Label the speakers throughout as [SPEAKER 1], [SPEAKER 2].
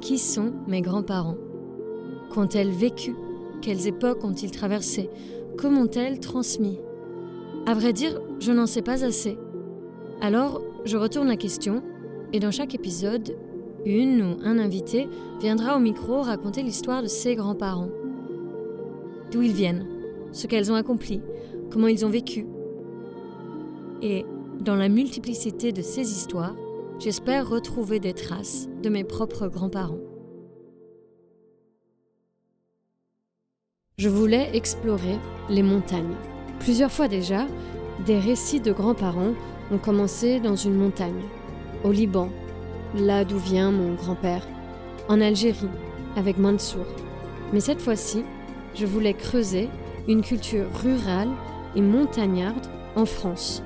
[SPEAKER 1] Qui sont mes grands-parents? Qu'ont-elles vécu? Quelles époques ont-ils traversées? Comment ont-elles transmis? À vrai dire, je n'en sais pas assez. Alors, je retourne la question, et dans chaque épisode, une ou un invité viendra au micro raconter l'histoire de ses grands-parents. D'où ils viennent, ce qu'elles ont accompli, comment ils ont vécu. Et dans la multiplicité de ces histoires, j'espère retrouver des traces de mes propres grands-parents. Je voulais explorer les montagnes. Plusieurs fois déjà, des récits de grands-parents ont commencé dans une montagne, au Liban, là d'où vient mon grand-père, en Algérie, avec Mansour. Mais cette fois-ci, je voulais creuser une culture rurale et montagnarde en France.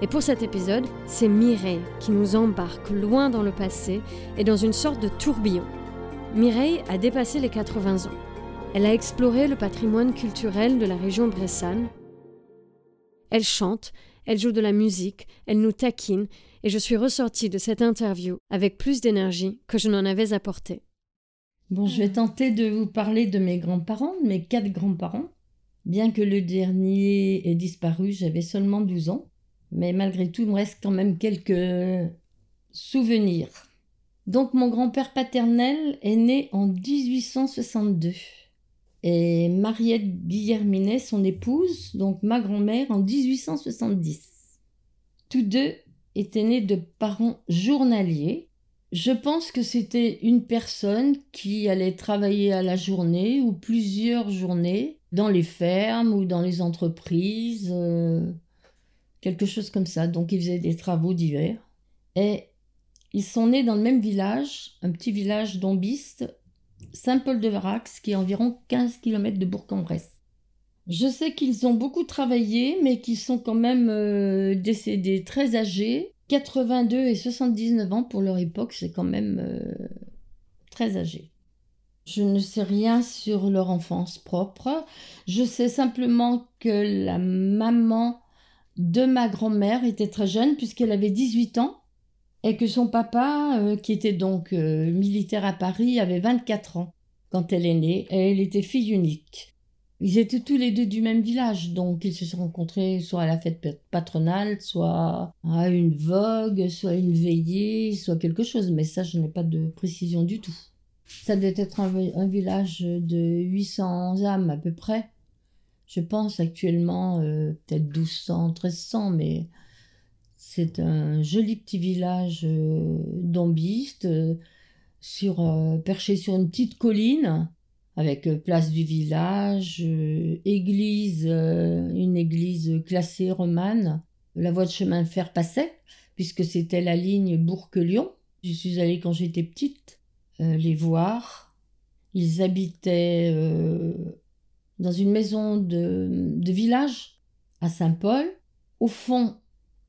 [SPEAKER 1] Et pour cet épisode, c'est Mireille qui nous embarque loin dans le passé et dans une sorte de tourbillon. Mireille a dépassé les 80 ans. Elle a exploré le patrimoine culturel de la région bressane. Elle chante, elle joue de la musique, elle nous taquine, et je suis ressortie de cette interview avec plus d'énergie que je n'en avais apporté.
[SPEAKER 2] Bon, je vais tenter de vous parler de mes grands-parents, mes quatre grands-parents. Bien que le dernier ait disparu, j'avais seulement 12 ans. Mais malgré tout, il me reste quand même quelques souvenirs. Donc mon grand-père paternel est né en 1862 et Mariette Guillerminet, son épouse, donc ma grand-mère, en 1870. Tous deux étaient nés de parents journaliers. Je pense que c'était une personne qui allait travailler à la journée ou plusieurs journées dans les fermes ou dans les entreprises. Euh, quelque chose comme ça. Donc ils faisaient des travaux divers. Et ils sont nés dans le même village, un petit village d'Ombiste, Saint-Paul-de-Varax, qui est environ 15 km de Bourg-en-Bresse. Je sais qu'ils ont beaucoup travaillé, mais qu'ils sont quand même euh, décédés très âgés. 82 et 79 ans pour leur époque, c'est quand même euh, très âgé. Je ne sais rien sur leur enfance propre. Je sais simplement que la maman de ma grand-mère était très jeune puisqu'elle avait 18 ans et que son papa, euh, qui était donc euh, militaire à Paris, avait 24 ans quand elle est née et elle était fille unique. Ils étaient tous les deux du même village, donc ils se sont rencontrés soit à la fête patronale, soit à une vogue, soit à une veillée, soit quelque chose, mais ça je n'ai pas de précision du tout. Ça devait être un, un village de 800 âmes à peu près je pense actuellement euh, peut-être 1200, 1300, mais c'est un joli petit village euh, d'ambistes, euh, sur, perché sur une petite colline, avec place du village, église, une église classée romane. La voie de chemin de fer passait, puisque c'était la ligne Bourg-Lyon. Je suis allée quand j'étais petite les voir. Ils habitaient dans une maison de, village à Saint-Paul, au fond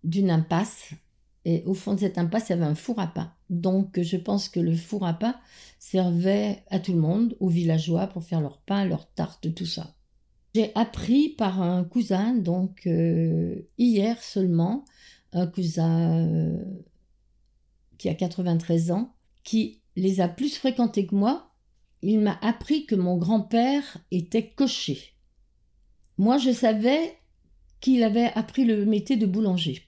[SPEAKER 2] d'une impasse. Et au fond de cette impasse, il y avait un four à pain. Donc, je pense que le four à pain servait à tout le monde, aux villageois, pour faire leur pain, leur tarte, tout ça. J'ai appris par un cousin, donc euh, hier seulement, un cousin euh, qui a 93 ans, qui les a plus fréquentés que moi, il m'a appris que mon grand-père était cocher. Moi, je savais qu'il avait appris le métier de boulanger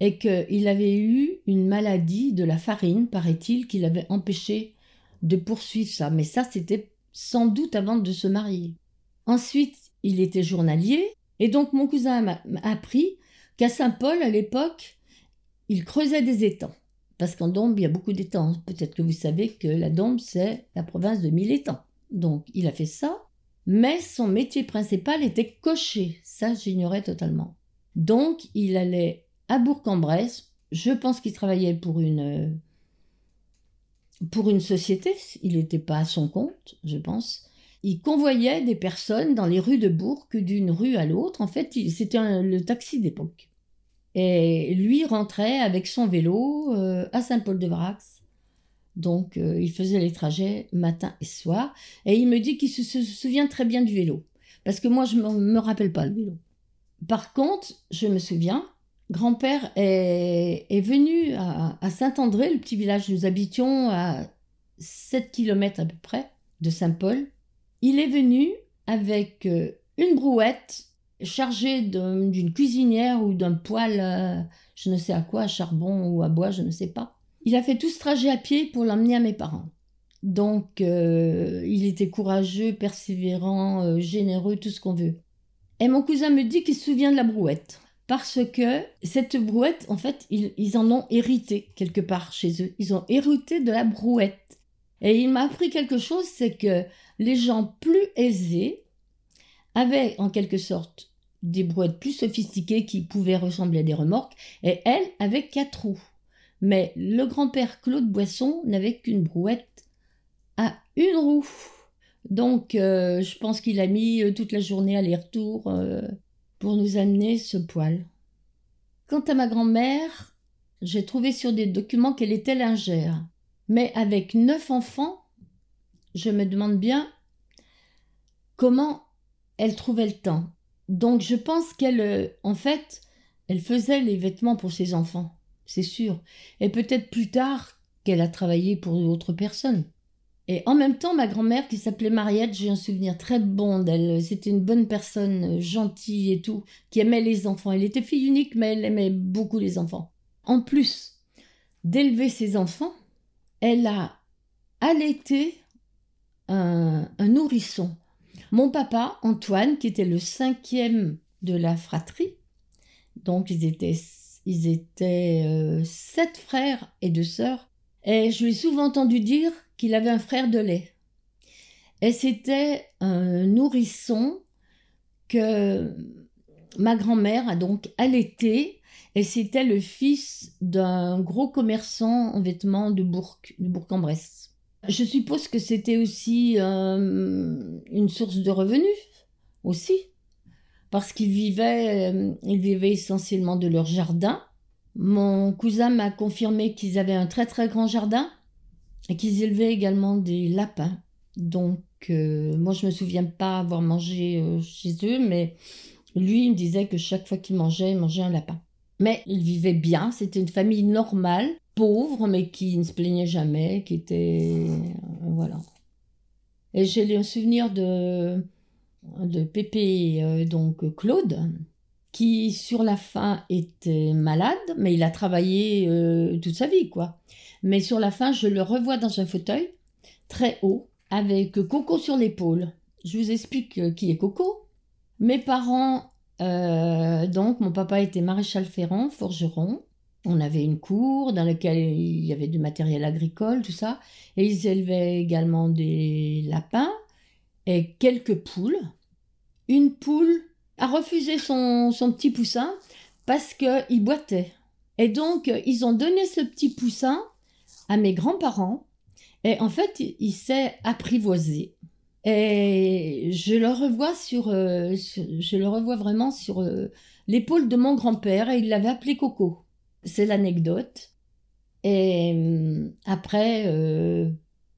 [SPEAKER 2] et qu'il avait eu une maladie de la farine, paraît-il, qui l'avait empêché de poursuivre ça. Mais ça, c'était sans doute avant de se marier. Ensuite, il était journalier, et donc mon cousin m'a appris qu'à Saint-Paul, à l'époque, il creusait des étangs. Parce qu'en Dombe, il y a beaucoup d'étangs. Peut-être que vous savez que la Dombe, c'est la province de mille étangs. Donc, il a fait ça. Mais son métier principal était cocher. Ça, j'ignorais totalement. Donc, il allait à Bourg-en-Bresse. Je pense qu'il travaillait pour une, pour une société. Il n'était pas à son compte, je pense. Il convoyait des personnes dans les rues de Bourg d'une rue à l'autre. En fait, c'était le taxi d'époque. Et lui rentrait avec son vélo euh, à Saint-Paul-de-Vrax. Donc, euh, il faisait les trajets matin et soir. Et il me dit qu'il se, souvient très bien du vélo. Parce que moi, je ne me, rappelle pas le vélo. Par contre, je me souviens, grand-père est, venu à, Saint-André, le petit village où nous habitions, à 7 km à peu près de Saint-Paul. Il est venu avec euh, une brouette chargée d'une cuisinière ou d'un poêle, euh, je ne sais à quoi, à charbon ou à bois, je ne sais pas. Il a fait tout ce trajet à pied pour l'emmener à mes parents. Donc, euh, il était courageux, persévérant, généreux, tout ce qu'on veut. Et mon cousin me dit qu'il se souvient de la brouette. Parce que cette brouette, en fait, ils, en ont hérité quelque part chez eux. Ils ont hérité de la brouette. Et il m'a appris quelque chose, c'est que les gens plus aisés avaient en quelque sorte des brouettes plus sophistiquées qui pouvaient ressembler à des remorques, et elle avait quatre roues. Mais le grand-père Claude Boisson n'avait qu'une brouette à une roue. Donc, euh, je pense qu'il a mis euh, toute la journée aller-retour euh, pour nous amener ce poil. Quant à ma grand-mère, j'ai trouvé sur des documents qu'elle était lingère. Mais avec neuf enfants, je me demande bien comment elle trouvait le temps. Donc, je pense qu'elle, en fait, elle faisait les vêtements pour ses enfants, c'est sûr. Et peut-être plus tard qu'elle a travaillé pour d'autres personnes. Et en même temps, ma grand-mère, qui s'appelait Mariette, j'ai un souvenir très bon d'elle. C'était une bonne personne, gentille et tout, qui aimait les enfants. Elle était fille unique, mais elle aimait beaucoup les enfants. En plus d'élever ses enfants, elle a allaité un, nourrisson. Mon papa, Antoine, qui était le cinquième de la fratrie, donc ils étaient, euh, sept frères et deux sœurs, et je lui ai souvent entendu dire qu'il avait un frère de lait. Et c'était un nourrisson que ma grand-mère a donc allaité, et c'était le fils d'un gros commerçant en vêtements de Bourg, de Bourg-en-Bresse. Je suppose que c'était aussi euh, une source de revenus, aussi, parce qu'ils vivaient, euh, ils vivaient essentiellement de leur jardin, mon cousin m'a confirmé qu'ils avaient un très très grand jardin et qu'ils élevaient également des lapins. Donc, euh, moi, je me souviens pas avoir mangé chez eux, mais lui, il me disait que chaque fois qu'il mangeait, il mangeait un lapin. Mais ils vivaient bien, c'était une famille normale, pauvre, mais qui ne se plaignait jamais, qui était. Euh, voilà. Et j'ai un souvenir de, de Pépé, donc Claude, qui sur la fin était malade, mais il a travaillé euh, toute sa vie, quoi. Mais sur la fin, je le revois dans un fauteuil, très haut, avec Coco sur l'épaule. Je vous explique euh, qui est Coco. Mes parents, euh, donc mon papa était maréchal ferrant, forgeron. On avait une cour dans laquelle il y avait du matériel agricole, tout ça. Et ils élevaient également des lapins et quelques poules. Une poule a refusé son, petit poussin parce qu'il boitait. Et donc, ils ont donné ce petit poussin à mes grands-parents. Et en fait, il, s'est apprivoisé. Et je le revois sur, euh, je le revois vraiment sur euh, l'épaule de mon grand-père et il l'avait appelé Coco. C'est l'anecdote. Et euh, après,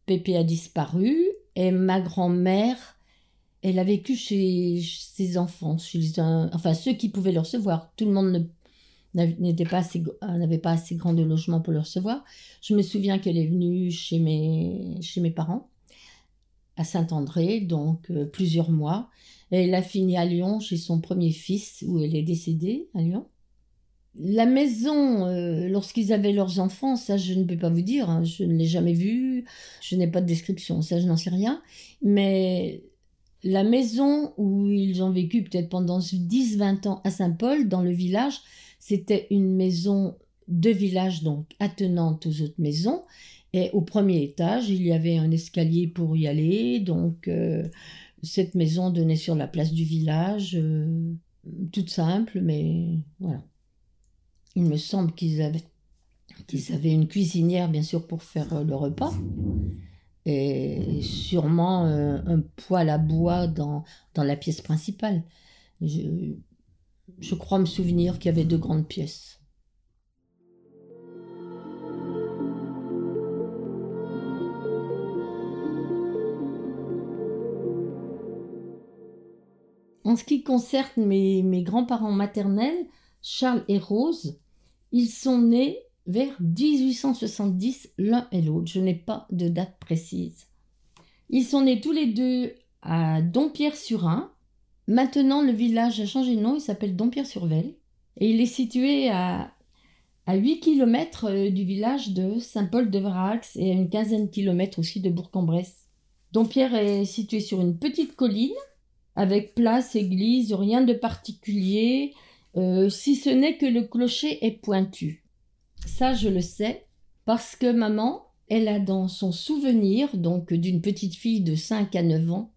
[SPEAKER 2] Pépé a disparu et ma grand-mère elle a vécu chez ses enfants, chez enfin ceux qui pouvaient le recevoir. Tout le monde pas assez, euh, n'avait pas assez grand de logement pour le recevoir. Je me souviens qu'elle est venue chez mes, chez mes parents, à Saint-André, donc euh, plusieurs mois. Elle a fini à Lyon chez son premier fils, où elle est décédée à Lyon. La maison, euh, lorsqu'ils avaient leurs enfants, ça je ne peux pas vous dire, hein. je ne l'ai jamais vue, je n'ai pas de description, ça je n'en sais rien. Mais la maison où ils ont vécu peut-être pendant 10-20 ans à Saint-Paul, dans le village, c'était une maison de village, donc attenante aux autres maisons. Et au premier étage, il y avait un escalier pour y aller. Donc, euh, cette maison donnait sur la place du village, euh, toute simple, mais voilà. Il me semble qu'ils avaient, qu'ils avaient une cuisinière, bien sûr, pour faire le repas et sûrement euh, un poêle à bois dans, dans la pièce principale. Je, je crois me souvenir qu'il y avait deux grandes pièces. En ce qui concerne mes, mes grands-parents maternels, Charles et Rose, ils sont nés vers 1870 l'un et l'autre. Je n'ai pas de date précise. Ils sont nés tous les deux à Dompierre-sur-Ain. Maintenant, le village a changé de nom, il s'appelle Dompierre-sur-Velle. Et il est situé à, à 8 km euh, du village de Saint-Paul-de-Varax et à une quinzaine de kilomètres aussi de Bourg-en-Bresse. Dompierre est situé sur une petite colline avec place, église, rien de particulier, euh, si ce n'est que le clocher est pointu. Ça, je le sais, parce que maman, elle a dans son souvenir, donc d'une petite fille de 5 à 9 ans,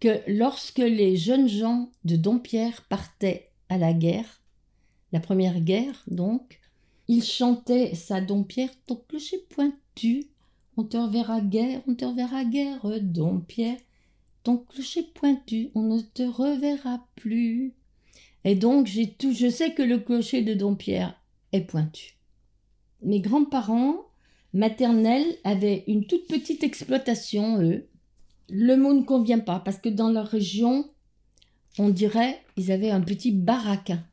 [SPEAKER 2] que lorsque les jeunes gens de Dompierre partaient à la guerre, la première guerre donc, ils chantaient ça Dompierre, ton clocher pointu, on te reverra guerre, on te reverra guerre, Dompierre, ton clocher pointu, on ne te reverra plus. Et donc, j'ai tout, je sais que le clocher de Dompierre est pointu. Mes grands-parents maternels avaient une toute petite exploitation, eux. Le mot ne convient pas parce que dans leur région, on dirait ils avaient un petit baraquin.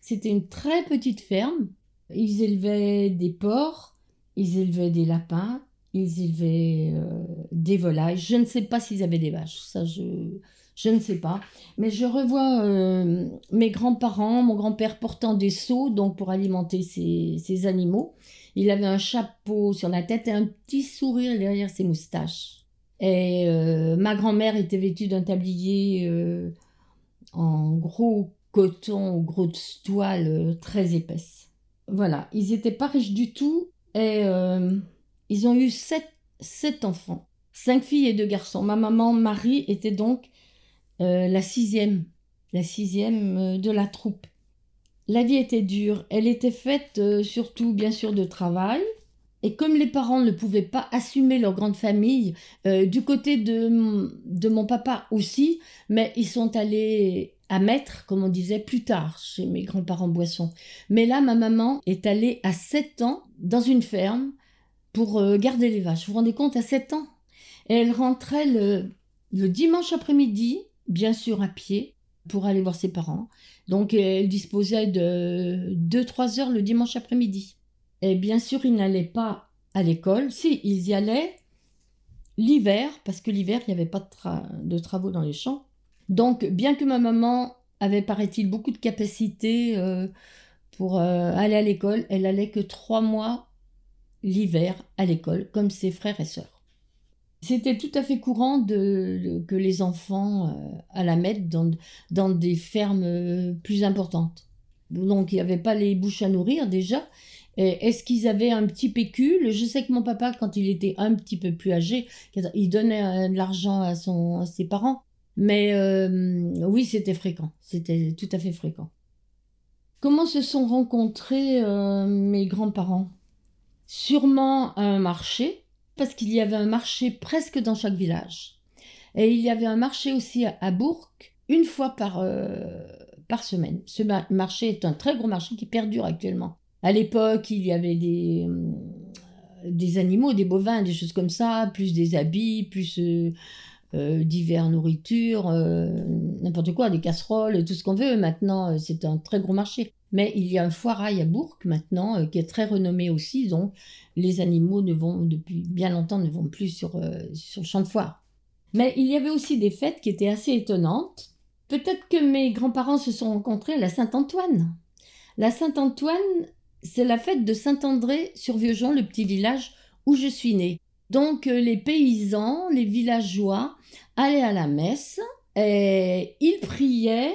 [SPEAKER 2] C'était une très petite ferme. Ils élevaient des porcs, ils élevaient des lapins, ils élevaient euh, des volailles. Je ne sais pas s'ils avaient des vaches. Ça, je, je ne sais pas. Mais je revois euh, mes grands-parents, mon grand-père portant des seaux donc pour alimenter ses, animaux. Il avait un chapeau sur la tête et un petit sourire derrière ses moustaches. Et euh, ma grand-mère était vêtue d'un tablier euh, en gros coton ou gros toile très épaisse. Voilà, ils n'étaient pas riches du tout et ils ont eu sept, sept enfants, cinq filles et deux garçons. Ma maman Marie était donc euh, la sixième, la sixième euh, de la troupe. La vie était dure, elle était faite euh, surtout bien sûr de travail, et comme les parents ne pouvaient pas assumer leur grande famille, du côté de, de, mon papa aussi, mais ils sont allés à Maître, comme on disait, plus tard, chez mes grands-parents Boissons. Mais là, ma maman est allée à 7 ans dans une ferme pour garder les vaches. Vous vous rendez compte, à 7 ans? Elle rentrait le, le dimanche après-midi bien sûr à pied, pour aller voir ses parents. Donc elle disposait de 2-3 heures le dimanche après-midi. Et bien sûr, ils n'allaient pas à l'école. Si, ils y allaient l'hiver, parce que l'hiver, il n'y avait pas de, travaux dans les champs. Donc, bien que ma maman avait, paraît-il, beaucoup de capacité euh, pour euh, aller à l'école, elle allait que trois mois l'hiver à l'école, comme ses frères et sœurs. C'était tout à fait courant de, que les enfants euh, à la mettre dans, dans des fermes euh, plus importantes. Donc il n'y avait pas les bouches à nourrir déjà. Est-ce qu'ils avaient un petit pécule? Je sais que mon papa, quand il était un petit peu plus âgé, il donnait euh, de l'argent à, à ses parents. Mais oui, c'était fréquent. C'était tout à fait fréquent. Comment se sont rencontrés mes grands-parents? Sûrement à un marché parce qu'il y avait un marché presque dans chaque village. Et il y avait un marché aussi à, Bourg, une fois par, euh, par semaine. Ce marché est un très gros marché qui perdure actuellement. À l'époque, il y avait des, euh, des animaux, des bovins, des choses comme ça, plus des habits, plus euh, divers nourritures, n'importe quoi, des casseroles, tout ce qu'on veut. Maintenant, c'est un très gros marché. Mais il y a un foirail à Bourg maintenant euh, qui est très renommé aussi, donc les animaux ne vont depuis bien longtemps ne vont plus sur, euh, sur le champ de foire. Mais il y avait aussi des fêtes qui étaient assez étonnantes. Peut-être que mes grands-parents se sont rencontrés à la Saint-Antoine. La Saint-Antoine, c'est la fête de Saint-André sur Vieux-Jean, le petit village où je suis née. Donc euh, les paysans, les villageois allaient à la messe et ils priaient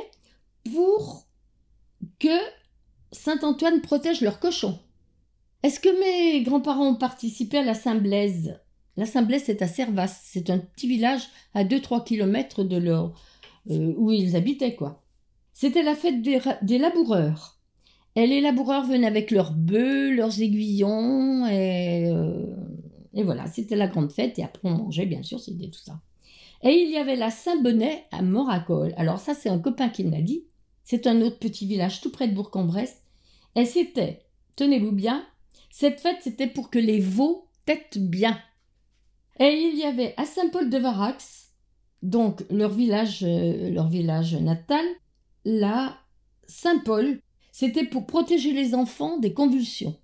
[SPEAKER 2] pour que Saint-Antoine protège leurs cochons. Est-ce que mes grands-parents ont participé à la Saint-Blaise? La Saint-Blaise, c'est à Servas. C'est un petit village à 2-3 km de leur, euh, où ils habitaient, quoi. C'était la fête des, laboureurs. Et les laboureurs venaient avec leurs bœufs, leurs aiguillons, et, euh, et voilà, c'était la grande fête. Et après, on mangeait, bien sûr, c'était tout ça. Et il y avait la Saint-Bonnet à Moracol. Alors ça, c'est un copain qui m'a dit. C'est un autre petit village tout près de Bourg-en-Bresse. Et c'était, tenez-vous bien, cette fête c'était pour que les veaux têtent bien. Et il y avait à Saint-Paul-de-Varax, donc leur village, euh, leur village natal, là, Saint-Paul, c'était pour protéger les enfants des convulsions.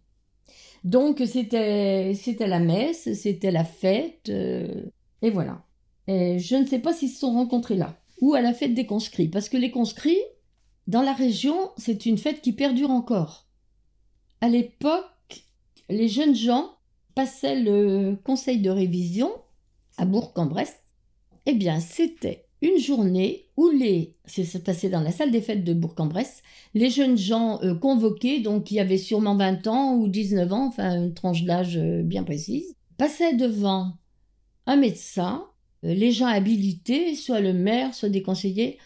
[SPEAKER 2] Donc c'était c'était la messe, c'était la fête, euh, et voilà. Et je ne sais pas s'ils se sont rencontrés là ou à la fête des conscrits, parce que les conscrits, dans la région, c'est une fête qui perdure encore. À l'époque, les jeunes gens passaient le conseil de révision à Bourg-en-Bresse. Eh bien, c'était une journée où les, c'est passé dans la salle des fêtes de Bourg-en-Bresse, les jeunes gens euh, convoqués, donc qui avaient sûrement 20 ans ou 19 ans, enfin une tranche d'âge euh, bien précise, passaient devant un médecin, euh, les gens habilités, soit le maire, soit des conseillers,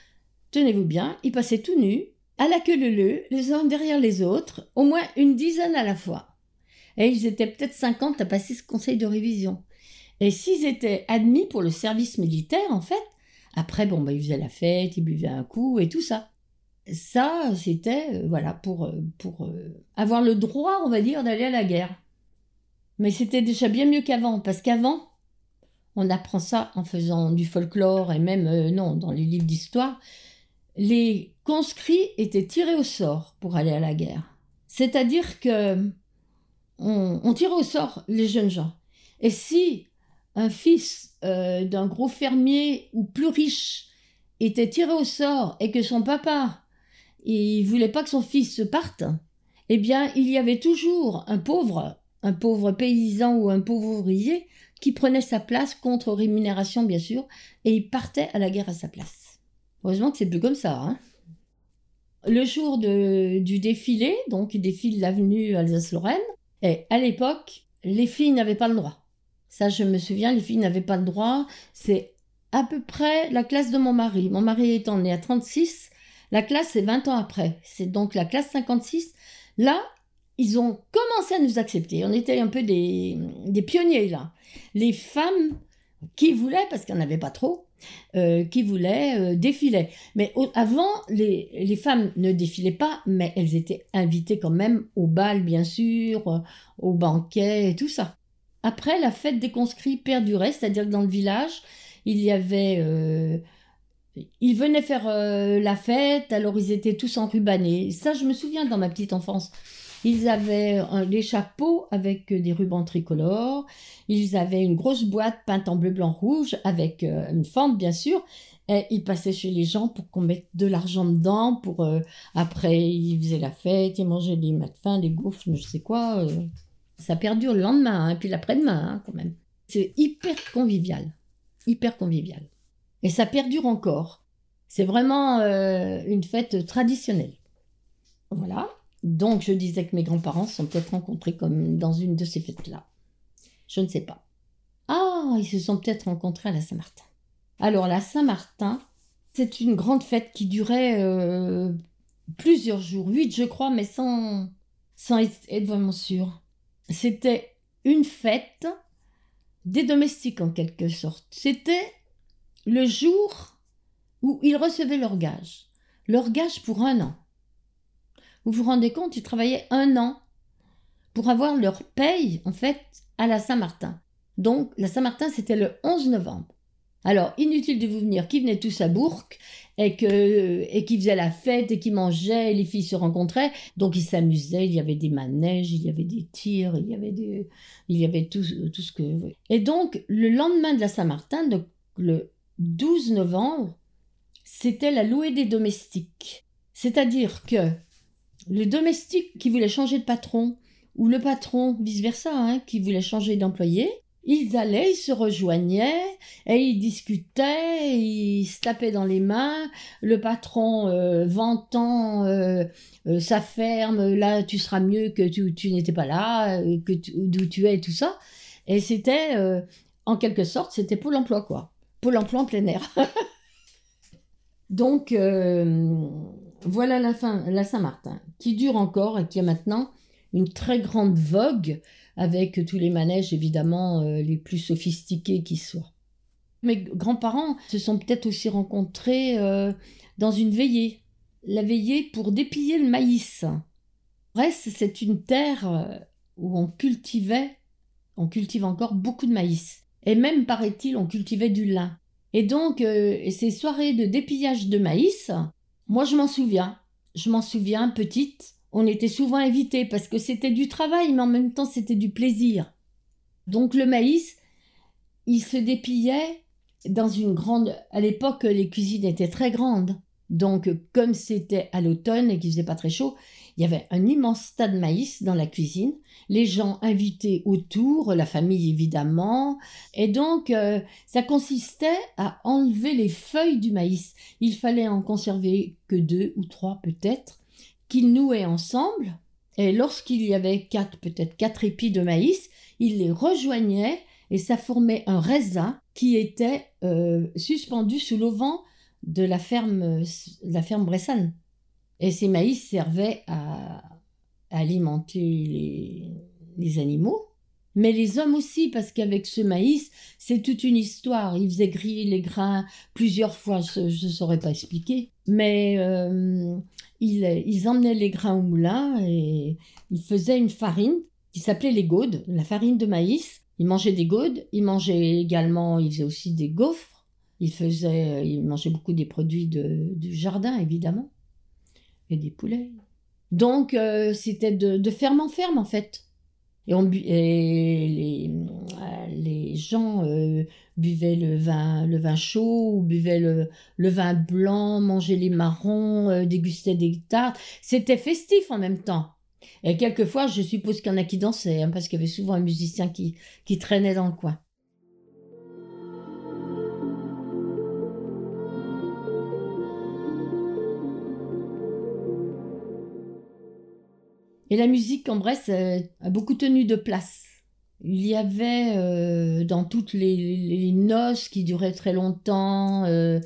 [SPEAKER 2] tenez-vous bien, ils passaient tout nus, à la queue leu les uns derrière les autres, au moins une dizaine à la fois. Et ils étaient peut-être 50 à passer ce conseil de révision. Et s'ils étaient admis pour le service militaire, en fait, après, bon, bah, ils faisaient la fête, ils buvaient un coup et tout ça. Ça, c'était, euh, voilà, pour, euh, pour euh, avoir le droit, on va dire, d'aller à la guerre. Mais c'était déjà bien mieux qu'avant, parce qu'avant, on apprend ça en faisant du folklore et même, non, dans les livres d'histoire, les conscrits étaient tirés au sort pour aller à la guerre. C'est-à-dire que on, tirait au sort les jeunes gens. Et si un fils euh, d'un gros fermier ou plus riche était tiré au sort et que son papa il voulait pas que son fils se parte, eh bien il y avait toujours un pauvre, un pauvre paysan ou un pauvre ouvrier qui prenait sa place contre rémunération bien sûr et il partait à la guerre à sa place. Heureusement que c'est plus comme ça. Hein le jour du défilé, donc il défile l'avenue Alsace-Lorraine, et à l'époque, les filles n'avaient pas le droit. Ça, je me souviens, les filles n'avaient pas le droit. C'est à peu près la classe de mon mari. Mon mari étant né à 36, la classe, c'est 20 ans après. C'est donc la classe 56. Là, ils ont commencé à nous accepter. On était un peu des, des pionniers, là. Les femmes qui voulaient, parce qu'il n'y en avait pas trop, euh, qui voulaient euh, défiler. Mais avant, les, les, femmes ne défilaient pas, mais elles étaient invitées quand même au bal, bien sûr, euh, au banquet et tout ça. Après, la fête des conscrits perdurait, c'est-à-dire que dans le village, il y avait... Ils venaient faire la fête, alors ils étaient tous enrubanés. Ça, je me souviens dans ma petite enfance. Ils avaient des chapeaux avec des rubans tricolores. Ils avaient une grosse boîte peinte en bleu, blanc, rouge avec euh, une fente, bien sûr. Et ils passaient chez les gens pour qu'on mette de l'argent dedans. Pour après, ils faisaient la fête, ils mangeaient des matins, des gaufres, je sais quoi. Ça perdure le lendemain, et hein, puis l'après-demain, hein, quand même. C'est hyper convivial. Hyper convivial. Et ça perdure encore. C'est vraiment euh, une fête traditionnelle. Voilà. Donc je disais que mes grands-parents sont peut-être rencontrés comme dans une de ces fêtes-là. Je ne sais pas. Ah, ils se sont peut-être rencontrés à la Saint-Martin. Alors la Saint-Martin, c'est une grande fête qui durait euh, plusieurs jours, huit je crois, mais sans, sans être vraiment sûr c'était une fête des domestiques en quelque sorte. C'était le jour où ils recevaient leur gage. Leur gage pour un an. Vous vous rendez compte, ils travaillaient un an pour avoir leur paye, en fait, à la Saint-Martin. Donc, la Saint-Martin, c'était le 11 novembre. Alors, inutile de vous venir qui venaient tous à Bourg et que et qui faisaient la fête et qui mangeaient, les filles se rencontraient, donc ils s'amusaient, il y avait des manèges, il y avait des tirs, il y avait des il y avait tout, tout ce que Et donc le lendemain de la Saint-Martin, donc le 12 novembre, c'était la louée des domestiques. C'est-à-dire que le domestique qui voulait changer de patron ou le patron vice-versa hein, qui voulait changer d'employé, ils allaient, ils se rejoignaient et ils discutaient, ils se tapaient dans les mains. Le patron euh, vantant euh, euh, sa ferme, là tu seras mieux que tu, n'étais pas là, que d'où tu es tout ça. Et c'était, en quelque sorte, c'était Pôle emploi quoi. Pôle emploi en plein air. Donc voilà la, fin, la Saint-Martin, qui dure encore et qui a maintenant une très grande vogue avec tous les manèges évidemment euh, les plus sophistiqués qui soient. Mes grands-parents se sont peut-être aussi rencontrés euh, dans une veillée, la veillée pour dépiller le maïs. Brest, c'est une terre euh, où on cultivait, on cultive encore beaucoup de maïs. Et même, paraît-il, on cultivait du lin. Et donc, ces soirées de dépillage de maïs, moi je m'en souviens. Je m'en souviens, petite, on était souvent invités parce que c'était du travail, mais en même temps c'était du plaisir. Donc le maïs, il se dépillait dans une grande... À l'époque, les cuisines étaient très grandes. Donc comme c'était à l'automne et qu'il faisait pas très chaud, il y avait un immense tas de maïs dans la cuisine, les gens invités autour, la famille évidemment, et donc euh, ça consistait à enlever les feuilles du maïs. Il fallait en conserver que deux ou trois peut-être, qu'ils nouaient ensemble, et lorsqu'il y avait quatre, peut-être quatre épis de maïs, ils les rejoignaient et ça formait un raisin qui était euh, suspendu sous l'auvent de la ferme, la ferme Bressane. Et ces maïs servaient à, alimenter les, animaux, mais les hommes aussi, parce qu'avec ce maïs, c'est toute une histoire. Ils faisaient griller les grains plusieurs fois, je ne saurais pas expliquer, mais euh, ils, emmenaient les grains au moulin et ils faisaient une farine qui s'appelait les gaudes, la farine de maïs. Ils mangeaient des gaudes, ils mangeaient également, ils faisaient aussi des gaufres, ils, faisaient, ils mangeaient beaucoup des produits du jardin, évidemment et des poulets. Donc, euh, c'était de, ferme en ferme, en fait. Et, on, les, euh, gens euh, buvaient le vin, le vin chaud, ou buvaient le, le vin blanc, mangeaient les marrons, dégustaient des tartes. C'était festif en même temps. Et quelquefois, je suppose qu'il y en a qui dansaient, hein, parce qu'il y avait souvent un musicien qui, qui traînait dans le coin. Et la musique en Bresse euh, a beaucoup tenu de place. Il y avait euh, dans toutes les, noces qui duraient très longtemps, euh,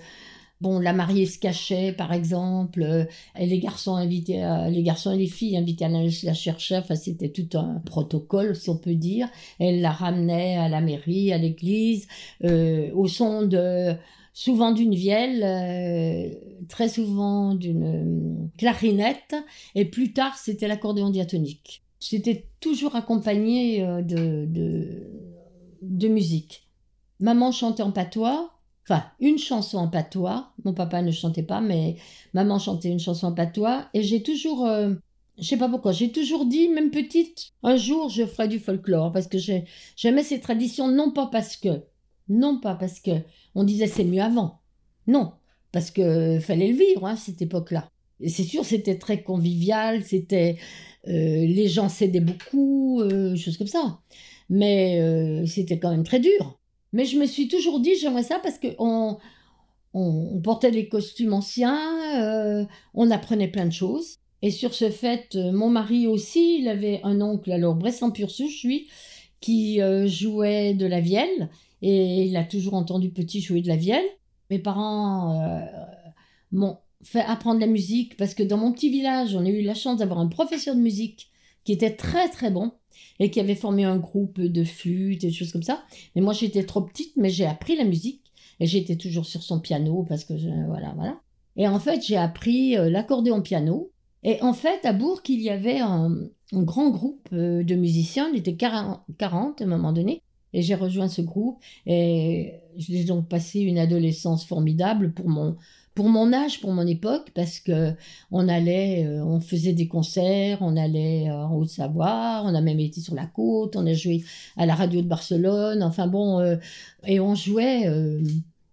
[SPEAKER 2] bon, la mariée se cachait par exemple, et les garçons les garçons et les filles invités à la, la chercher, enfin c'était tout un protocole si on peut dire. Elle la ramenait à la mairie, à l'église, au son de souvent d'une vielle, euh, très souvent d'une euh, clarinette, et plus tard c'était l'accordéon diatonique. C'était toujours accompagné euh, de, de, musique. Maman chantait en patois, enfin une chanson en patois, mon papa ne chantait pas, mais maman chantait une chanson en patois, et j'ai toujours... je sais pas pourquoi, j'ai toujours dit, même petite, un jour je ferai du folklore, parce que j'aimais ces traditions, non pas parce que, non pas parce que on disait c'est mieux avant. Non, parce que fallait le vivre hein, cette époque-là. C'est sûr, c'était très convivial, c'était euh, les gens s'aidaient beaucoup, euh, choses comme ça. Mais euh, c'était quand même très dur. Mais je me suis toujours dit j'aimerais ça parce que on, on, portait des costumes anciens, on apprenait plein de choses. Et sur ce fait, mon mari aussi, il avait un oncle, alors Bressan pur lui, qui jouait de la vielle et il a toujours entendu petit jouer de la vielle. Mes parents euh, m'ont fait apprendre la musique parce que dans mon petit village, on a eu la chance d'avoir un professeur de musique qui était très très bon et qui avait formé un groupe de flûte et des choses comme ça. Mais moi j'étais trop petite, mais j'ai appris la musique et j'étais toujours sur son piano parce que voilà voilà. Et en fait j'ai appris euh, l'accordéon piano. Et en fait à Bourg il y avait un, grand groupe euh, de musiciens, on était 40 à un moment donné, et j'ai rejoint ce groupe et j'ai donc passé une adolescence formidable pour mon, pour mon âge, pour mon époque, parce que on allait, euh, on faisait des concerts, on allait euh, en Haute-Savoie, on a même été sur la côte, on a joué à la radio de Barcelone, enfin bon, euh, et on jouait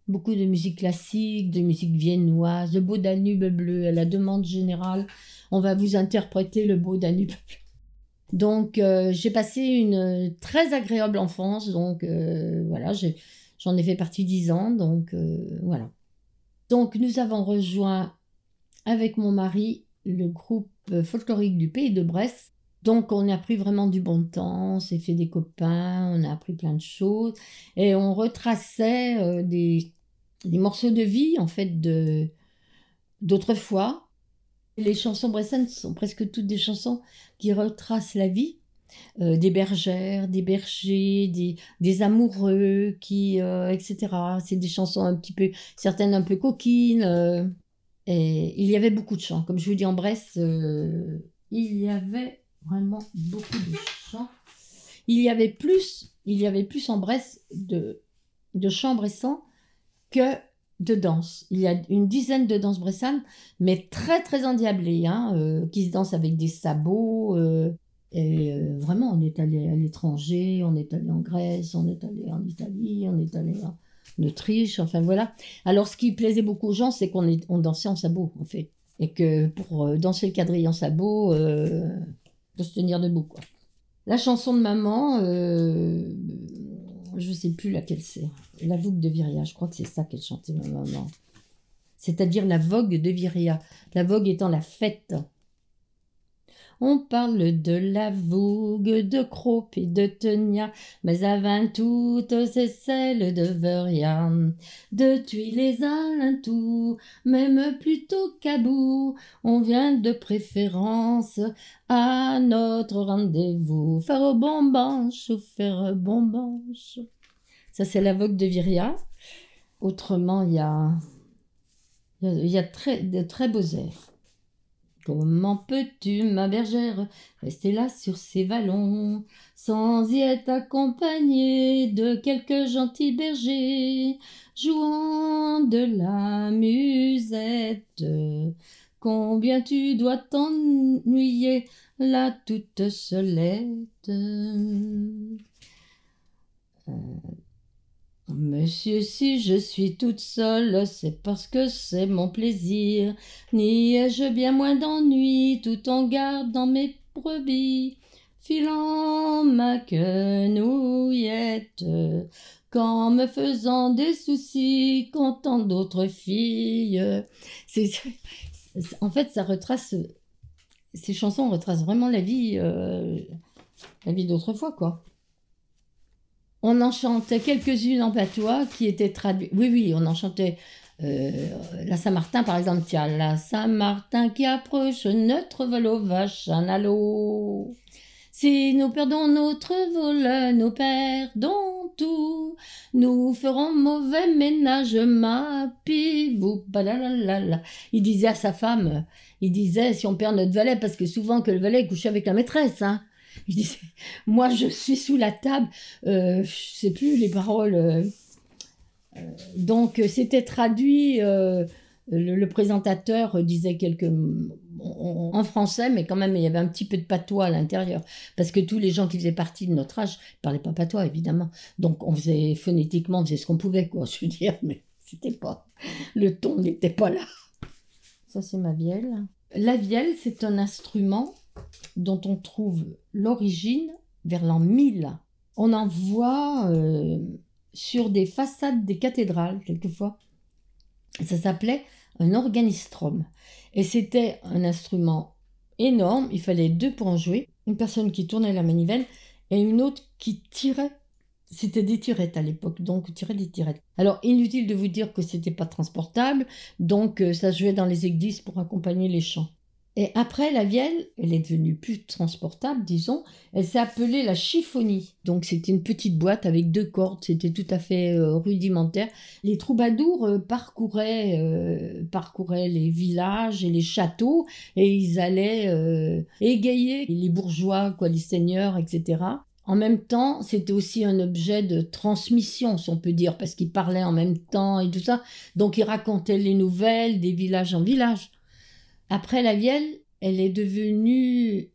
[SPEAKER 2] beaucoup de musique classique, de musique viennoise, de Beau Danube bleu, à la demande générale. On va vous interpréter le Beau Danube bleu. Donc euh, j'ai passé une euh, très agréable enfance, donc euh, voilà, j'en ai, fait partie dix ans, donc voilà. Donc nous avons rejoint avec mon mari le groupe folklorique du Pays de Brest. Donc on a pris vraiment du bon temps, on s'est fait des copains, on a appris plein de choses et on retraçait des, morceaux de vie en fait d'autrefois les chansons bressanes sont presque toutes des chansons qui retracent la vie euh, des bergères, des bergers, des, amoureux, qui, euh, etc. C'est des chansons un petit peu, certaines un peu coquines. Euh, et il y avait beaucoup de chants. Comme je vous dis en Bresse, il y avait vraiment beaucoup de chants. Il y avait plus, il y avait plus en Bresse de, de chants bressans que de danse. Il y a une dizaine de danses bressanes, mais très très endiablées, hein, euh, qui se dansent avec des sabots. euh, et euh, vraiment, on est allé à l'étranger, on est allé en Grèce, on est allé en Italie, on est allé en Autriche, enfin voilà. Alors, ce qui plaisait beaucoup aux gens, c'est qu'on on dansait en sabots, en fait. Et que pour danser le quadrille en sabots, euh, faut se tenir debout, quoi. La chanson de maman, je sais plus laquelle c'est. La vogue de Viria, je crois que c'est ça qu'elle chantait, ma maman. C'est-à-dire la vogue de Viria. La vogue étant la fête. On parle de la vogue de Crope et de Tenia, mais avant toutes c'est celle de Veria. De tuer les alentours, même plutôt qu'à bout, on vient de préférence à notre rendez-vous. Faire bon banche ou faire bon banche. Ça, c'est la vogue de Viria. Autrement, il y a, de très beaux airs. Comment peux-tu, ma bergère, rester là sur ces vallons, sans y être accompagnée de quelques gentils bergers, jouant de la musette? Combien tu dois t'ennuyer là toute seulette. Euh, Monsieur, si je suis toute seule, c'est parce que c'est mon plaisir. N'y ai-je bien moins d'ennui tout en gardant mes brebis, filant ma quenouillette, qu'en me faisant des soucis, content d'autres filles. En fait, ça retrace, ces chansons retracent vraiment la vie, euh, la vie d'autrefois, quoi. On en chantait quelques-unes en patois qui étaient traduites. Oui, oui, on en chantait euh, la Saint-Martin, par exemple. Tiens, la Saint-Martin qui approche notre vol aux vaches, un halo. Si nous perdons notre vol, nous perdons tout. Nous ferons mauvais ménage, ma balalalala. Il disait à sa femme, il disait si on perd notre valet, parce que souvent que le valet couchait avec la maîtresse, hein. Il disait, moi je suis sous la table, euh, je sais plus les paroles. euh, euh, donc euh, c'était traduit, le, le présentateur disait quelques en en français, mais quand même il y avait un petit peu de patois à l'intérieur, parce que tous les gens qui faisaient partie de notre âge ne parlaient pas patois évidemment. Donc on faisait phonétiquement, on faisait ce qu'on pouvait, quoi, je veux dire, mais c'était pas, le ton n'était pas là. Ça c'est ma vielle. La vielle, c'est un instrument dont on trouve l'origine vers l'an 1000. On en voit euh, sur des façades des cathédrales, quelquefois. Ça s'appelait un organistrum. Et c'était un instrument énorme, il fallait deux pour en jouer. Une personne qui tournait la manivelle et une autre qui tirait. C'était des tirettes à l'époque, donc tirait des tirettes. Alors inutile de vous dire que c'était pas transportable, donc euh, ça jouait dans les églises pour accompagner les chants. Et après, la vielle, elle est devenue plus transportable, disons. Elle s'est appelée la chiffonie. Donc, c'était une petite boîte avec deux cordes. C'était tout à fait euh, rudimentaire. Les troubadours euh, parcouraient, euh, parcouraient les villages et les châteaux et ils allaient égayer les bourgeois, quoi, les seigneurs, etc. En même temps, c'était aussi un objet de transmission, si on peut dire, parce qu'ils parlaient en même temps et tout ça. Donc, ils racontaient les nouvelles des villages en village. Après la vielle, elle est devenue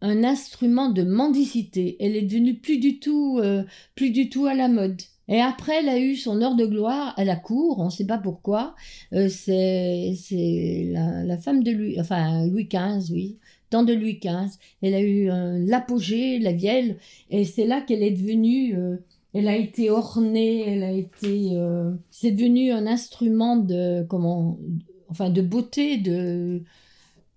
[SPEAKER 2] un instrument de mendicité. Elle est devenue plus du tout, euh, plus du tout à la mode. Et après, elle a eu son heure de gloire à la cour, on ne sait pas pourquoi. Euh, c'est la, femme de Louis, enfin Louis XV, oui, temps de Louis XV. Elle a eu l'apogée, la vielle, et c'est là qu'elle est devenue. euh, elle a été ornée, elle a été. c'est devenu un instrument de comment, enfin de beauté, de.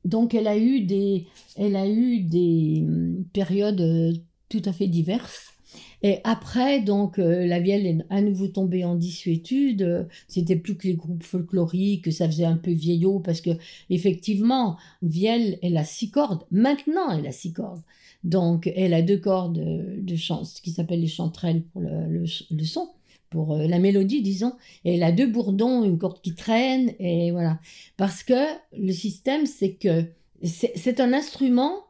[SPEAKER 2] Donc elle a eu des, elle a eu des hum, périodes euh, tout à fait diverses. Et après, donc, euh, la vielle est à nouveau tombée en dissuétude. C'était plus que les groupes folkloriques, ça faisait un peu vieillot parce que, effectivement, vielle, elle a six cordes. Maintenant, elle a six cordes. Donc, elle a deux cordes euh, de chant, ce qui s'appelle les chanterelles pour le son, pour euh, la mélodie, disons. Et elle a deux bourdons, une corde qui traîne, et voilà. Parce que le système, c'est que c'est un instrument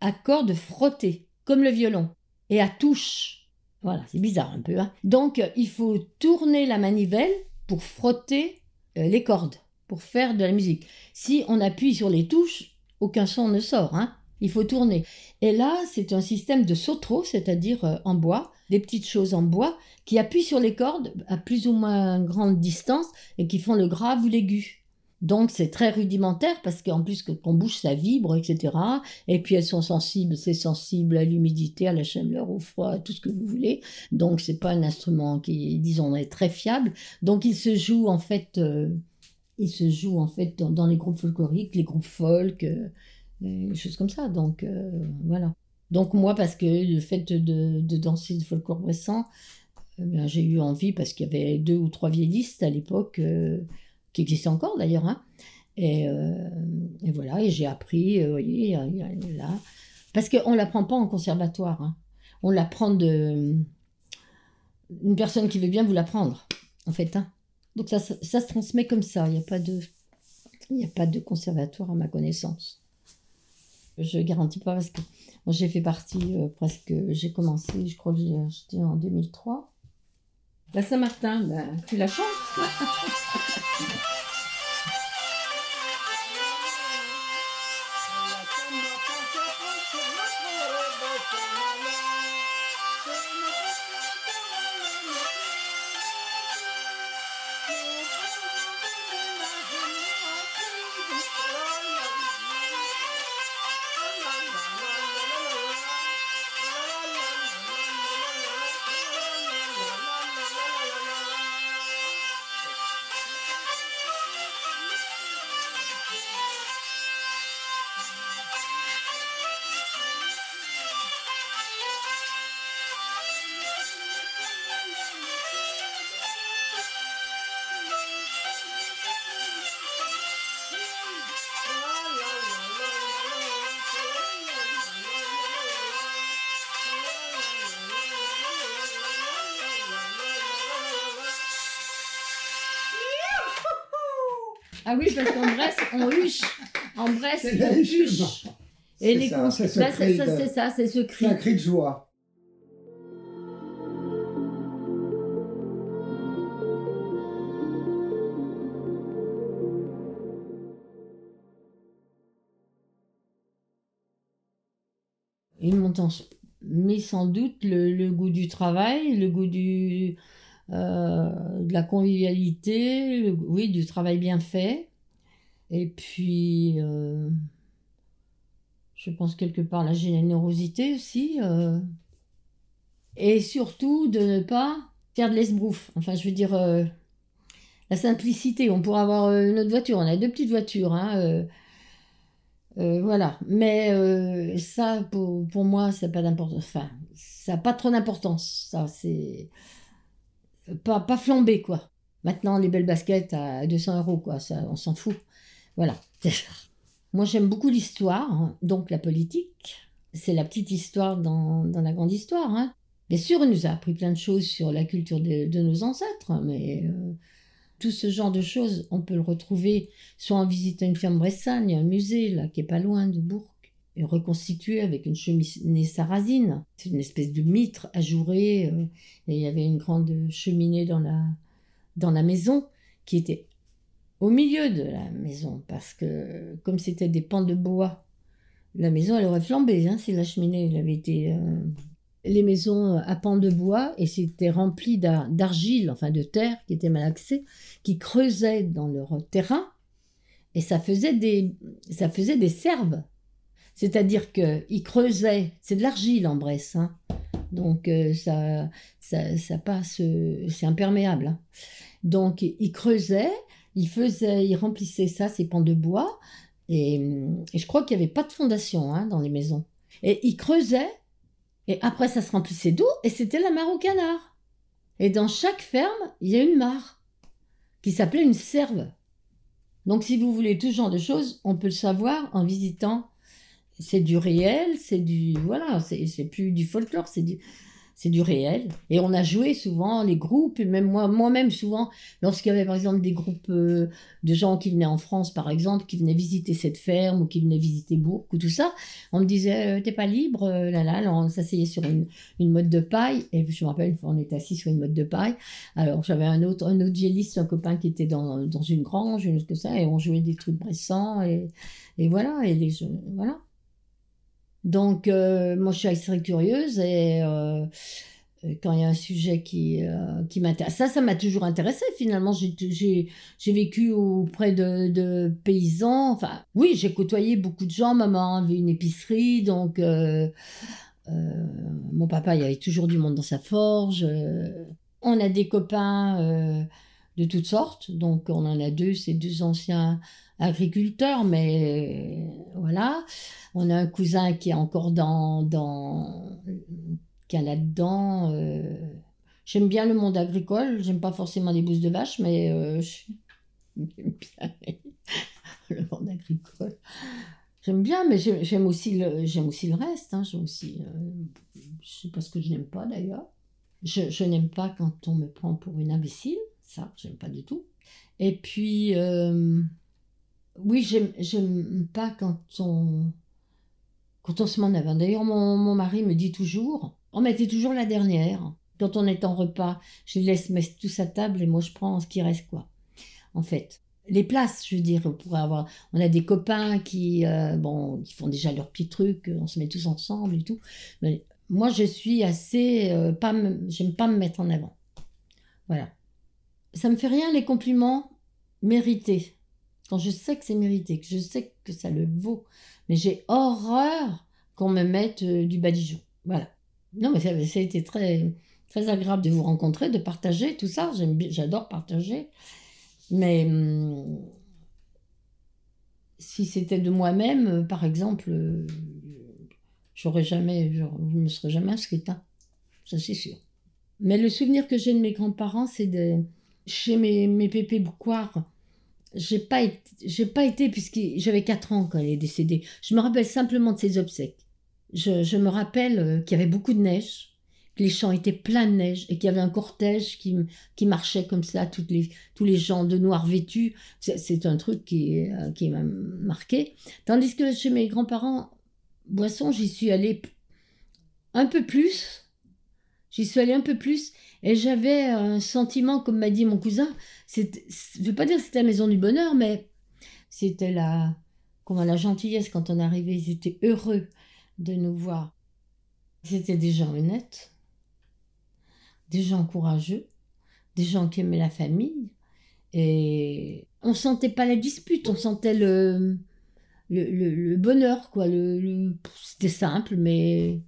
[SPEAKER 2] à cordes frottées, comme le violon, et à touche. Voilà, c'est bizarre un peu. hein. Donc, euh, il faut tourner la manivelle pour frotter euh, les cordes pour faire de la musique. Si on appuie sur les touches, aucun son ne sort. Hein il faut tourner. Et là, c'est un système de sautreau, c'est-à-dire en bois, des petites choses en bois, qui appuient sur les cordes à plus ou moins grande distance et qui font le grave ou l'aigu. Donc c'est très rudimentaire parce qu'en plus qu'on bouge ça vibre, etc. Et puis elles sont sensibles, c'est sensible à l'humidité, à la chaleur, au froid, à tout ce que vous voulez. Donc c'est pas un instrument qui, disons, est très fiable. Donc il se joue en fait, euh, il se joue en fait dans, les groupes folkloriques, les groupes folk, euh, des choses comme ça. Donc euh, voilà. Donc moi parce que le fait de, danser de folklore récent, ben, j'ai eu envie parce qu'il y avait deux ou trois vieillistes à l'époque qui existe encore d'ailleurs. Hein. Euh, et, voilà, et j'ai appris, euh, vous voyez, là. Parce qu'on ne l'apprend pas en conservatoire. Hein. On l'apprend de. Une personne qui veut bien vous l'apprendre, en fait. Hein. Donc ça, ça, se transmet comme ça. Il n'y a pas de. Il n'y a pas de conservatoire à ma connaissance. Je garantis pas parce que j'ai fait partie euh, presque. J'ai commencé, je crois que j'ai acheté en 2003. La Saint-Martin, ben, tu la chantes? Ah oui, parce qu'en Bresse, on huche. En Bresse, on huche. Et les ça, c'est ça, c'est ce cri.
[SPEAKER 3] C'est un cri de joie.
[SPEAKER 2] Ils m'ont mis sans doute le, goût du travail, le goût du, de la convivialité, oui, du travail bien fait. Et puis, euh, je pense quelque part la générosité aussi. Euh. et surtout de ne pas faire de l'esbrouf. Enfin, je veux dire, la simplicité. On pourrait avoir une autre voiture. On a deux petites voitures. Hein, voilà. Mais ça, pour, pour moi, ça n'a pas d'importance. Enfin, ça n'a pas trop d'importance. Ça, c'est pas, pas flambé, quoi. Maintenant, les belles baskets à 200 euros, quoi, ça, on s'en fout. Voilà. Moi, j'aime beaucoup l'histoire, hein. donc la politique. C'est la petite histoire dans, dans la grande histoire. Hein. Bien sûr, on nous a appris plein de choses sur la culture de, de nos ancêtres, hein, mais euh, tout ce genre de choses, on peut le retrouver soit en visitant une ferme bressagne, un musée, là, qui est pas loin de Bourg, reconstitué avec une cheminée sarrasine. C'est une espèce de mitre ajouré. Euh, et il y avait une grande cheminée dans la, dans la maison qui était au milieu de la maison parce que comme c'était des pans de bois, la maison elle aurait flambé hein, si la cheminée avait été... Euh, les maisons à pans de bois et c'était rempli d'argile, enfin de terre qui était malaxée, qui creusait dans leur terrain et ça faisait des, ça faisait des cerves c'est-à-dire qu'il creusait, c'est de l'argile en Bresse, hein. donc euh, ça, ça, passe, euh, c'est imperméable. Hein. Donc il creusait, il faisait, il remplissait ça, ses pans de bois, et, je crois qu'il n'y avait pas de fondation hein, dans les maisons. Et il creusait, et après ça se remplissait d'eau, et c'était la mare au canard. Et dans chaque ferme, il y a une mare qui s'appelait une serve. Donc si vous voulez tout genre de choses, on peut le savoir en visitant c'est du réel, c'est du voilà, c'est plus du folklore, c'est du c'est du réel. Et on a joué souvent les groupes, et même moi, moi-même souvent, lorsqu'il y avait par exemple des groupes euh, de gens qui venaient en France, par exemple, qui venaient visiter cette ferme ou qui venaient visiter Bourg ou tout ça, on me disait euh, t'es pas libre, euh, là là, on s'asseyait sur une, une mode de paille. Et je me rappelle on était assis sur une mode de paille. Alors j'avais un autre un autre un copain qui était dans, dans une grange, que ça, et on jouait des trucs bressants et, et voilà et les jeux, voilà. Donc, euh, moi, je suis assez curieuse et euh, quand il y a un sujet qui, euh, qui m'intéresse, ça, ça m'a toujours intéressé finalement. J'ai vécu auprès de, de, paysans. Enfin, oui, j'ai côtoyé beaucoup de gens. Maman avait une épicerie, donc mon papa, il y avait toujours du monde dans sa forge. on a des copains de toutes sortes, donc on en a deux, c'est deux anciens agriculteur, mais euh, voilà. On a un cousin qui est encore dans, dans qui est là-dedans. Euh, j'aime bien le monde agricole. J'aime pas forcément les bousses de vache, mais euh, j'aime bien le monde agricole. J'aime bien, mais j'aime aussi le j'aime aussi le reste. Hein. J'aime aussi, je sais pas ce que je n'aime pas d'ailleurs. Je, je n'aime pas quand on me prend pour une imbécile. Ça, j'aime pas du tout. Et puis oui, j'aime pas quand on, quand on se m'en avant. D'ailleurs, mon, mon, mari me dit toujours On mettait toujours la dernière. Quand on est en repas, je laisse mettre tout sa table et moi je prends ce qui reste, quoi. En fait. Les places, je veux dire, on pourrait avoir. On a des copains qui, euh, bon, qui font déjà leurs petits trucs, on se met tous ensemble et tout. Mais moi, je suis assez. Euh, pas J'aime pas me mettre en avant. Voilà. Ça me fait rien les compliments mérités quand je sais que c'est mérité, que je sais que ça le vaut. Mais j'ai horreur qu'on me mette euh, du badigeon. Voilà. Non, mais ça, a été très, très agréable de vous rencontrer, de partager tout ça. J'adore partager. Mais hum, si c'était de moi-même, euh, par exemple, euh, j'aurais jamais, je me serais jamais inscrite. Hein. Ça, c'est sûr. Mais le souvenir que j'ai de mes grands-parents, c'est de chez mes, mes pépés j'ai pas été, pas été puisque j'avais 4 ans quand elle est décédée. Je me rappelle simplement de ses obsèques. Je, je me rappelle euh, qu'il y avait beaucoup de neige, que les champs étaient pleins de neige et qu'il y avait un cortège qui, qui marchait comme ça, toutes les, tous les gens de noir vêtus. C'est, un truc qui, euh, qui m'a marqué. Tandis que chez mes grands-parents, Boisson, j'y suis allée un peu plus. J'y suis allée un peu plus et j'avais un sentiment, comme m'a dit mon cousin, je ne veux pas dire que c'était la maison du bonheur, mais c'était la, la gentillesse quand on arrivait. Ils étaient heureux de nous voir. C'était des gens honnêtes, des gens courageux, des gens qui aimaient la famille. Et on sentait pas la dispute, on sentait le, le, le, bonheur, quoi. Le, c'était simple, mais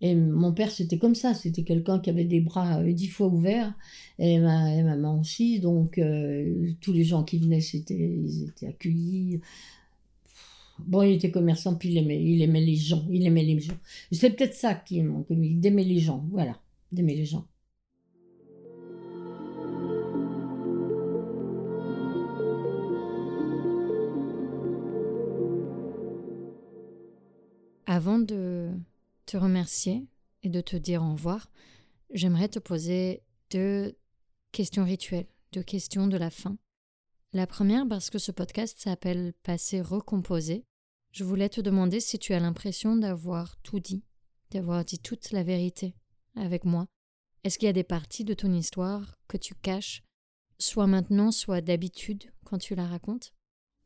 [SPEAKER 2] et mon père, c'était comme ça. C'était quelqu'un qui avait des bras euh, dix fois ouverts. Et ma, maman aussi. Donc, euh, tous les gens qui venaient, c'était, ils étaient accueillis. Bon, il était commerçant, puis il aimait, il aimait les gens. Il aimait les gens. C'est peut-être ça qui manque. Il aimait les gens. Voilà. D'aimer les gens.
[SPEAKER 1] Avant de te remercier et de te dire au revoir, j'aimerais te poser deux questions rituelles, deux questions de la fin. La première, parce que ce podcast s'appelle Passer recomposé, je voulais te demander si tu as l'impression d'avoir tout dit, d'avoir dit toute la vérité avec moi. Est-ce qu'il y a des parties de ton histoire que tu caches, soit maintenant, soit d'habitude, quand tu la racontes?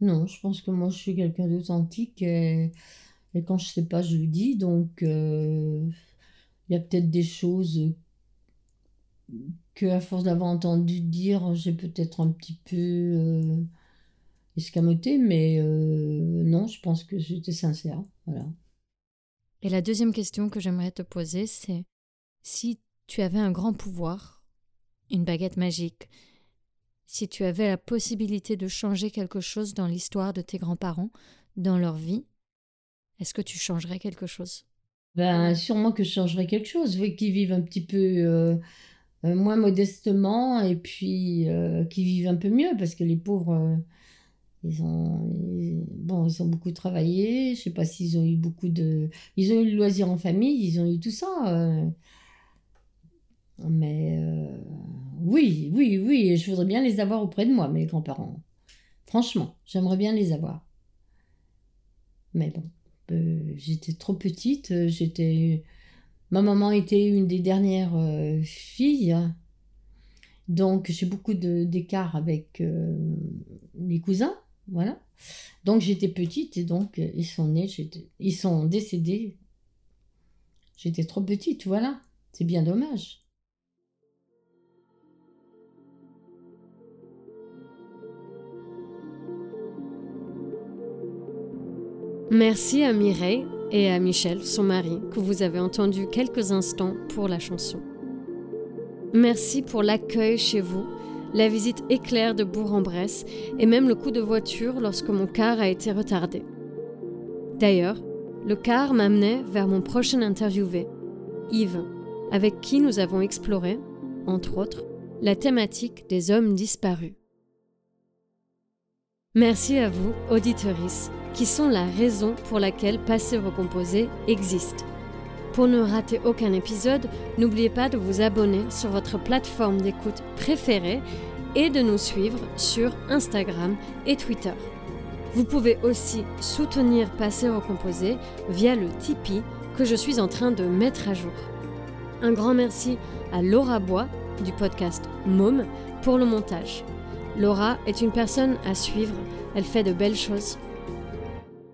[SPEAKER 2] Non, je pense que moi je suis quelqu'un d'authentique et et quand je sais pas, je le dis. Donc, euh, il y a peut-être des choses que, à force d'avoir entendu dire, j'ai peut-être un petit peu euh, escamoté, mais euh, non, je pense que j'étais sincère. Voilà.
[SPEAKER 1] Et la deuxième question que j'aimerais te poser, c'est si tu avais un grand pouvoir, une baguette magique, si tu avais la possibilité de changer quelque chose dans l'histoire de tes grands-parents, dans leur vie, est-ce que tu changerais quelque chose?
[SPEAKER 2] Ben sûrement que je changerais quelque chose, oui, qui vivent un petit peu euh, euh, moins modestement et puis euh, qui vivent un peu mieux parce que les pauvres, ils ont, bon, ils ont beaucoup travaillé. Je sais pas s'ils ont eu beaucoup de, ils ont eu le loisir en famille, ils ont eu tout ça. Mais euh, oui, oui, oui, je voudrais bien les avoir auprès de moi, mes grands-parents. Franchement, j'aimerais bien les avoir. Mais bon, euh, j'étais trop petite, j'étais... Ma maman était une des dernières filles, donc j'ai beaucoup d'écart avec mes cousins, voilà. Donc j'étais petite et donc euh, ils sont nés, ils sont décédés. J'étais trop petite, voilà. C'est bien dommage.
[SPEAKER 1] Merci à Mireille et à Michel, son mari, que vous avez entendu quelques instants pour la chanson. Merci pour l'accueil chez vous la visite éclair de Bourg-en-Bresse et même le coup de voiture lorsque mon car a été retardé. D'ailleurs, le car m'amenait vers mon prochain interviewé, Yves, avec qui nous avons exploré, entre autres, la thématique des hommes disparus. Merci à vous, auditorices, qui sont la raison pour laquelle Passé Recomposé existe. Pour ne rater aucun épisode, n'oubliez pas de vous abonner sur votre plateforme d'écoute préférée et de nous suivre sur Instagram et Twitter. Vous pouvez aussi soutenir Passer Recomposé via le Tipeee que je suis en train de mettre à jour. Un grand merci à Laura Bois du podcast Môme pour le montage. Laura est une personne à suivre, elle fait de belles choses.